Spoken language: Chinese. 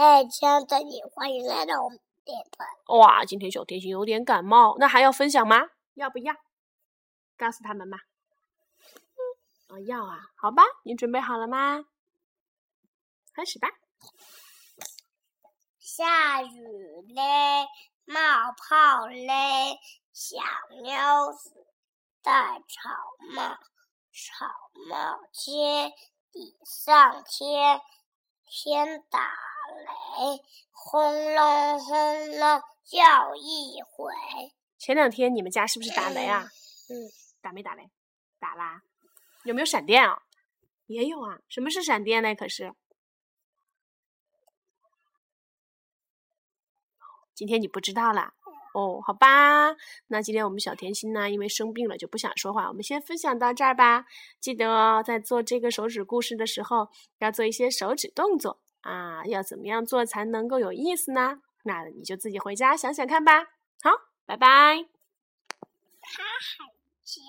嘿，亲爱的你，欢迎来到我们电台。哇，今天小甜心有点感冒，那还要分享吗？要不要？告诉他们嘛。哦，要啊，好吧，你准备好了吗？开始吧。下雨嘞，冒泡嘞，小妞子戴草帽，草帽尖，地上天，天打雷，轰隆轰隆叫一回。前两天你们家是不是打雷啊？嗯，打没打雷？打啦。有没有闪电啊？也有啊。什么是闪电呢？可是。今天你不知道啦，哦，好吧，那今天我们小甜心呢，因为生病了就不想说话，我们先分享到这儿吧。记得哦，在做这个手指故事的时候，要做一些手指动作啊，要怎么样做才能够有意思呢？那你就自己回家想想看吧。好，拜拜。他还。